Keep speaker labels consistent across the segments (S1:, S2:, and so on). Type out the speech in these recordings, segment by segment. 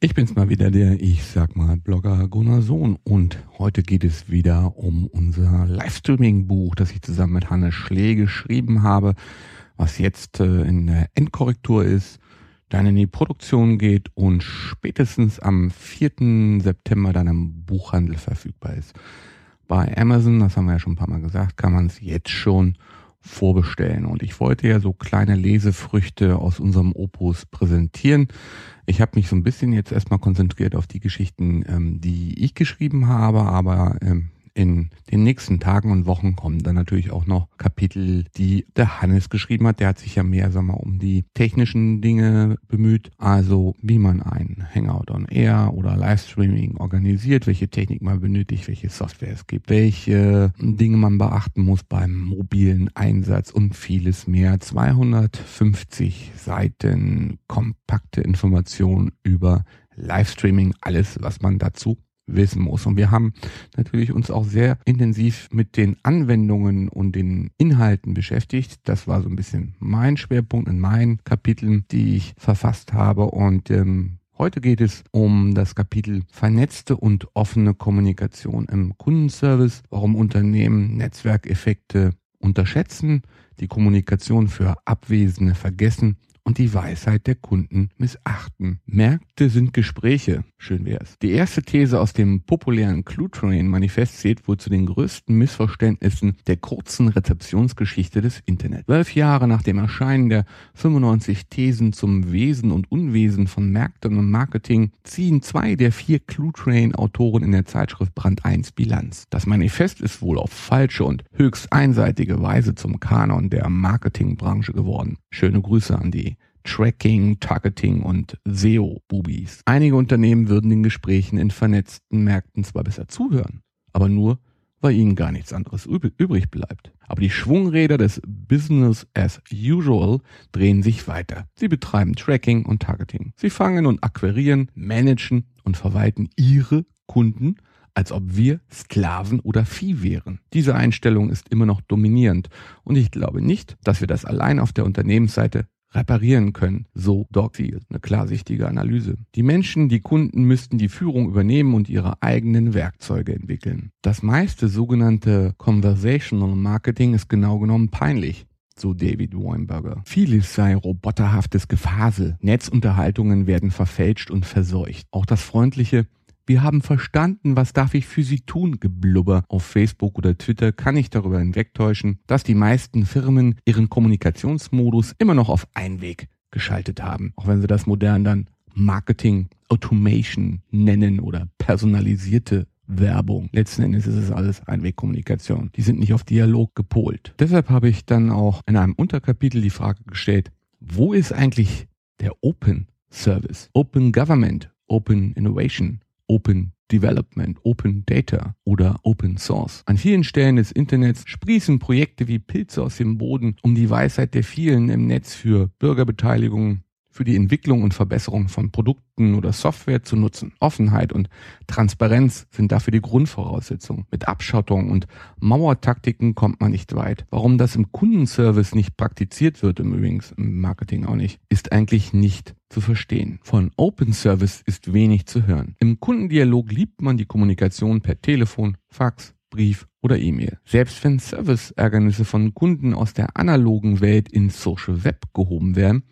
S1: Ich bin's mal wieder, der, ich sag mal, Blogger Gunnar Sohn und heute geht es wieder um unser Livestreaming-Buch, das ich zusammen mit Hannes Schlee geschrieben habe, was jetzt äh, in der Endkorrektur ist, dann in die Produktion geht und spätestens am 4. September dann im Buchhandel verfügbar ist. Bei Amazon, das haben wir ja schon ein paar Mal gesagt, kann man es jetzt schon vorbestellen. Und ich wollte ja so kleine Lesefrüchte aus unserem Opus präsentieren. Ich habe mich so ein bisschen jetzt erstmal konzentriert auf die Geschichten, ähm, die ich geschrieben habe, aber ähm, in den nächsten Tagen und Wochen kommen dann natürlich auch noch Kapitel, die der Hannes geschrieben hat. Der hat sich ja mehr, sag mal, um die technischen Dinge bemüht. Also, wie man ein Hangout on Air oder Livestreaming organisiert, welche Technik man benötigt, welche Software es gibt, welche Dinge man beachten muss beim mobilen Einsatz und vieles mehr. 250 Seiten kompakte Informationen über Livestreaming, alles, was man dazu wissen muss. Und wir haben natürlich uns auch sehr intensiv mit den Anwendungen und den Inhalten beschäftigt. Das war so ein bisschen mein Schwerpunkt in meinen Kapiteln, die ich verfasst habe. Und ähm, heute geht es um das Kapitel vernetzte und offene Kommunikation im Kundenservice, warum Unternehmen Netzwerkeffekte unterschätzen, die Kommunikation für Abwesende vergessen und die Weisheit der Kunden missachten. Märkte sind Gespräche. Schön wär's. Die erste These aus dem populären Clue Train Manifest zählt wohl zu den größten Missverständnissen der kurzen Rezeptionsgeschichte des Internet. Zwölf Jahre nach dem Erscheinen der 95 Thesen zum Wesen und Unwesen von Märkten und Marketing ziehen zwei der vier Clue Train Autoren in der Zeitschrift Brand 1 Bilanz. Das Manifest ist wohl auf falsche und höchst einseitige Weise zum Kanon der Marketingbranche geworden. Schöne Grüße an die Tracking, Targeting und SEO-Bubis. Einige Unternehmen würden den Gesprächen in vernetzten Märkten zwar besser zuhören, aber nur, weil ihnen gar nichts anderes übrig bleibt. Aber die Schwungräder des Business as usual drehen sich weiter. Sie betreiben Tracking und Targeting. Sie fangen und akquirieren, managen und verwalten ihre Kunden, als ob wir Sklaven oder Vieh wären. Diese Einstellung ist immer noch dominierend und ich glaube nicht, dass wir das allein auf der Unternehmensseite reparieren können. So Dogfield, eine klarsichtige Analyse. Die Menschen, die Kunden müssten die Führung übernehmen und ihre eigenen Werkzeuge entwickeln. Das meiste sogenannte Conversational Marketing ist genau genommen peinlich so David Weinberger. Vieles sei roboterhaftes Gefasel. Netzunterhaltungen werden verfälscht und verseucht. Auch das freundliche wir haben verstanden, was darf ich für Sie tun, Geblubber auf Facebook oder Twitter kann ich darüber hinwegtäuschen, dass die meisten Firmen ihren Kommunikationsmodus immer noch auf Einweg geschaltet haben, auch wenn sie das modern dann Marketing Automation nennen oder personalisierte Werbung. Letzten Endes ist es alles Einwegkommunikation. Die sind nicht auf Dialog gepolt. Deshalb habe ich dann auch in einem Unterkapitel die Frage gestellt, wo ist eigentlich der Open Service? Open Government, Open Innovation, Open Development, Open Data oder Open Source. An vielen Stellen des Internets sprießen Projekte wie Pilze aus dem Boden, um die Weisheit der vielen im Netz für Bürgerbeteiligung, für die Entwicklung und Verbesserung von Produkten oder Software zu nutzen. Offenheit und Transparenz sind dafür die Grundvoraussetzung. Mit Abschottung und Mauertaktiken kommt man nicht weit. Warum das im Kundenservice nicht praktiziert wird, im übrigens im Marketing auch nicht, ist eigentlich nicht zu verstehen. Von Open Service ist wenig zu hören. Im Kundendialog liebt man die Kommunikation per Telefon, Fax, Brief oder E-Mail. Selbst wenn Serviceärgernisse von Kunden aus der analogen Welt in Social Web gehoben werden,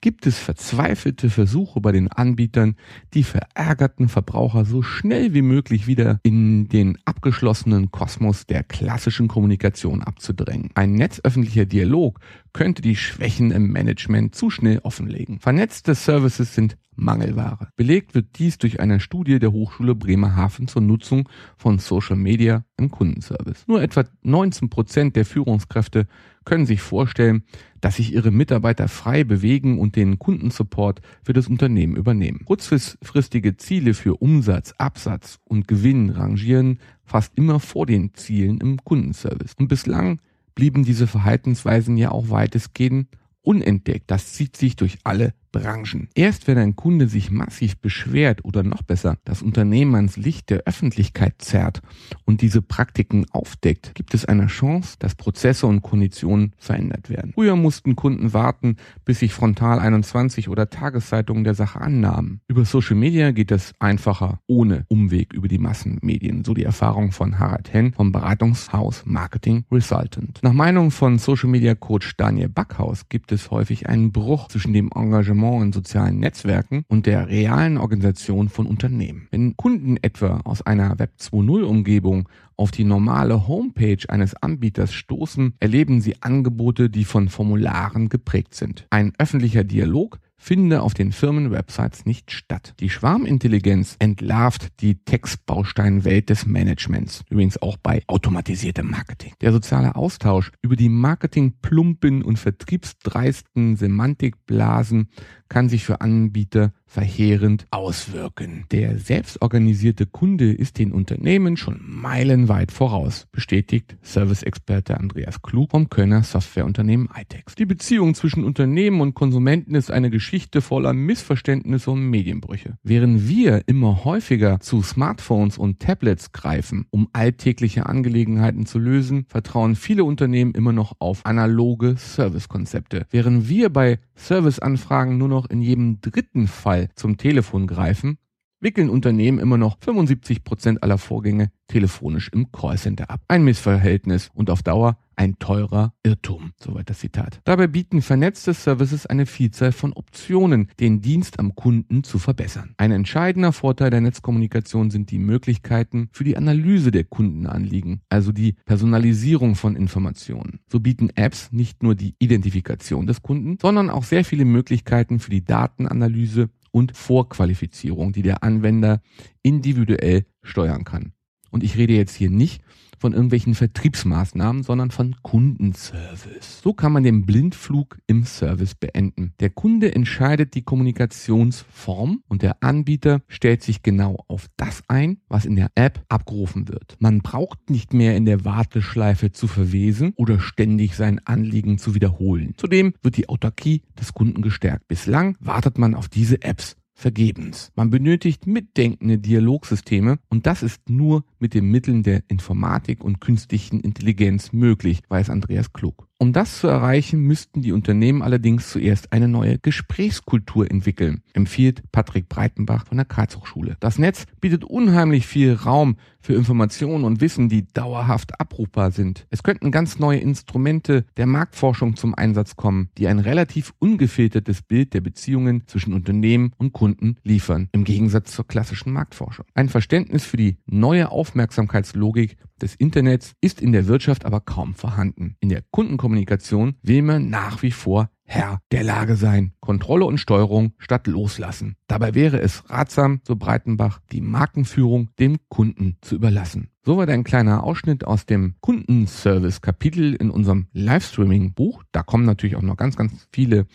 S1: gibt es verzweifelte Versuche bei den Anbietern, die verärgerten Verbraucher so schnell wie möglich wieder in den abgeschlossenen Kosmos der klassischen Kommunikation abzudrängen. Ein netzöffentlicher Dialog könnte die Schwächen im Management zu schnell offenlegen. Vernetzte Services sind Mangelware. Belegt wird dies durch eine Studie der Hochschule Bremerhaven zur Nutzung von Social Media im Kundenservice. Nur etwa 19 Prozent der Führungskräfte können sich vorstellen, dass sich ihre Mitarbeiter frei bewegen und den Kundensupport für das Unternehmen übernehmen. Kurzfristige Ziele für Umsatz, Absatz und Gewinn rangieren fast immer vor den Zielen im Kundenservice. Und bislang blieben diese Verhaltensweisen ja auch weitestgehend unentdeckt. Das zieht sich durch alle Branchen. Erst wenn ein Kunde sich massiv beschwert oder noch besser das Unternehmen ans Licht der Öffentlichkeit zerrt und diese Praktiken aufdeckt, gibt es eine Chance, dass Prozesse und Konditionen verändert werden. Früher mussten Kunden warten, bis sich Frontal 21 oder Tageszeitungen der Sache annahmen. Über Social Media geht es einfacher, ohne Umweg über die Massenmedien, so die Erfahrung von Harald Henn vom Beratungshaus Marketing Resultant. Nach Meinung von Social Media Coach Daniel Backhaus gibt es häufig einen Bruch zwischen dem Engagement in sozialen Netzwerken und der realen Organisation von Unternehmen. Wenn Kunden etwa aus einer Web 2.0 Umgebung auf die normale Homepage eines Anbieters stoßen, erleben sie Angebote, die von Formularen geprägt sind. Ein öffentlicher Dialog finde auf den Firmenwebsites nicht statt. Die Schwarmintelligenz entlarvt die Textbausteinwelt des Managements, übrigens auch bei automatisiertem Marketing. Der soziale Austausch über die Marketingplumpen und vertriebsdreisten Semantikblasen kann sich für Anbieter verheerend auswirken. Der selbstorganisierte Kunde ist den Unternehmen schon meilenweit voraus, bestätigt Service-Experte Andreas Klug vom Kölner Softwareunternehmen iTex. Die Beziehung zwischen Unternehmen und Konsumenten ist eine Geschichte voller Missverständnisse und Medienbrüche. Während wir immer häufiger zu Smartphones und Tablets greifen, um alltägliche Angelegenheiten zu lösen, vertrauen viele Unternehmen immer noch auf analoge Servicekonzepte. Während wir bei Serviceanfragen nur noch in jedem dritten Fall Mal zum Telefon greifen, wickeln Unternehmen immer noch 75 Prozent aller Vorgänge telefonisch im Callcenter ab. Ein Missverhältnis und auf Dauer ein teurer Irrtum. Soweit das Zitat. Dabei bieten vernetzte Services eine Vielzahl von Optionen, den Dienst am Kunden zu verbessern. Ein entscheidender Vorteil der Netzkommunikation sind die Möglichkeiten für die Analyse der Kundenanliegen, also die Personalisierung von Informationen. So bieten Apps nicht nur die Identifikation des Kunden, sondern auch sehr viele Möglichkeiten für die Datenanalyse und Vorqualifizierung, die der Anwender individuell steuern kann. Und ich rede jetzt hier nicht von irgendwelchen Vertriebsmaßnahmen, sondern von Kundenservice. So kann man den Blindflug im Service beenden. Der Kunde entscheidet die Kommunikationsform und der Anbieter stellt sich genau auf das ein, was in der App abgerufen wird. Man braucht nicht mehr in der Warteschleife zu verwesen oder ständig sein Anliegen zu wiederholen. Zudem wird die Autarkie des Kunden gestärkt. Bislang wartet man auf diese Apps vergebens. Man benötigt mitdenkende Dialogsysteme und das ist nur mit den Mitteln der Informatik und künstlichen Intelligenz möglich, weiß Andreas Klug. Um das zu erreichen, müssten die Unternehmen allerdings zuerst eine neue Gesprächskultur entwickeln, empfiehlt Patrick Breitenbach von der Karlshochschule. Das Netz bietet unheimlich viel Raum für Informationen und Wissen, die dauerhaft abrufbar sind. Es könnten ganz neue Instrumente der Marktforschung zum Einsatz kommen, die ein relativ ungefiltertes Bild der Beziehungen zwischen Unternehmen und Kunden liefern, im Gegensatz zur klassischen Marktforschung. Ein Verständnis für die neue Aufmerksamkeitslogik des Internets ist in der Wirtschaft aber kaum vorhanden. In der Kundenkommunikation will man nach wie vor Herr der Lage sein. Kontrolle und Steuerung statt loslassen. Dabei wäre es ratsam, so Breitenbach, die Markenführung dem Kunden zu überlassen. Soweit ein kleiner Ausschnitt aus dem Kundenservice-Kapitel in unserem Livestreaming-Buch. Da kommen natürlich auch noch ganz, ganz viele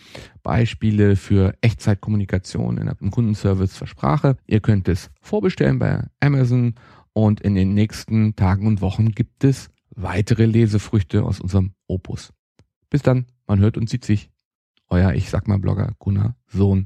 S1: Beispiele für Echtzeitkommunikation im Kundenservice für Sprache. Ihr könnt es vorbestellen bei Amazon und in den nächsten Tagen und Wochen gibt es weitere Lesefrüchte aus unserem Opus. Bis dann, man hört und sieht sich. Euer Ich sag mal Blogger Gunnar Sohn.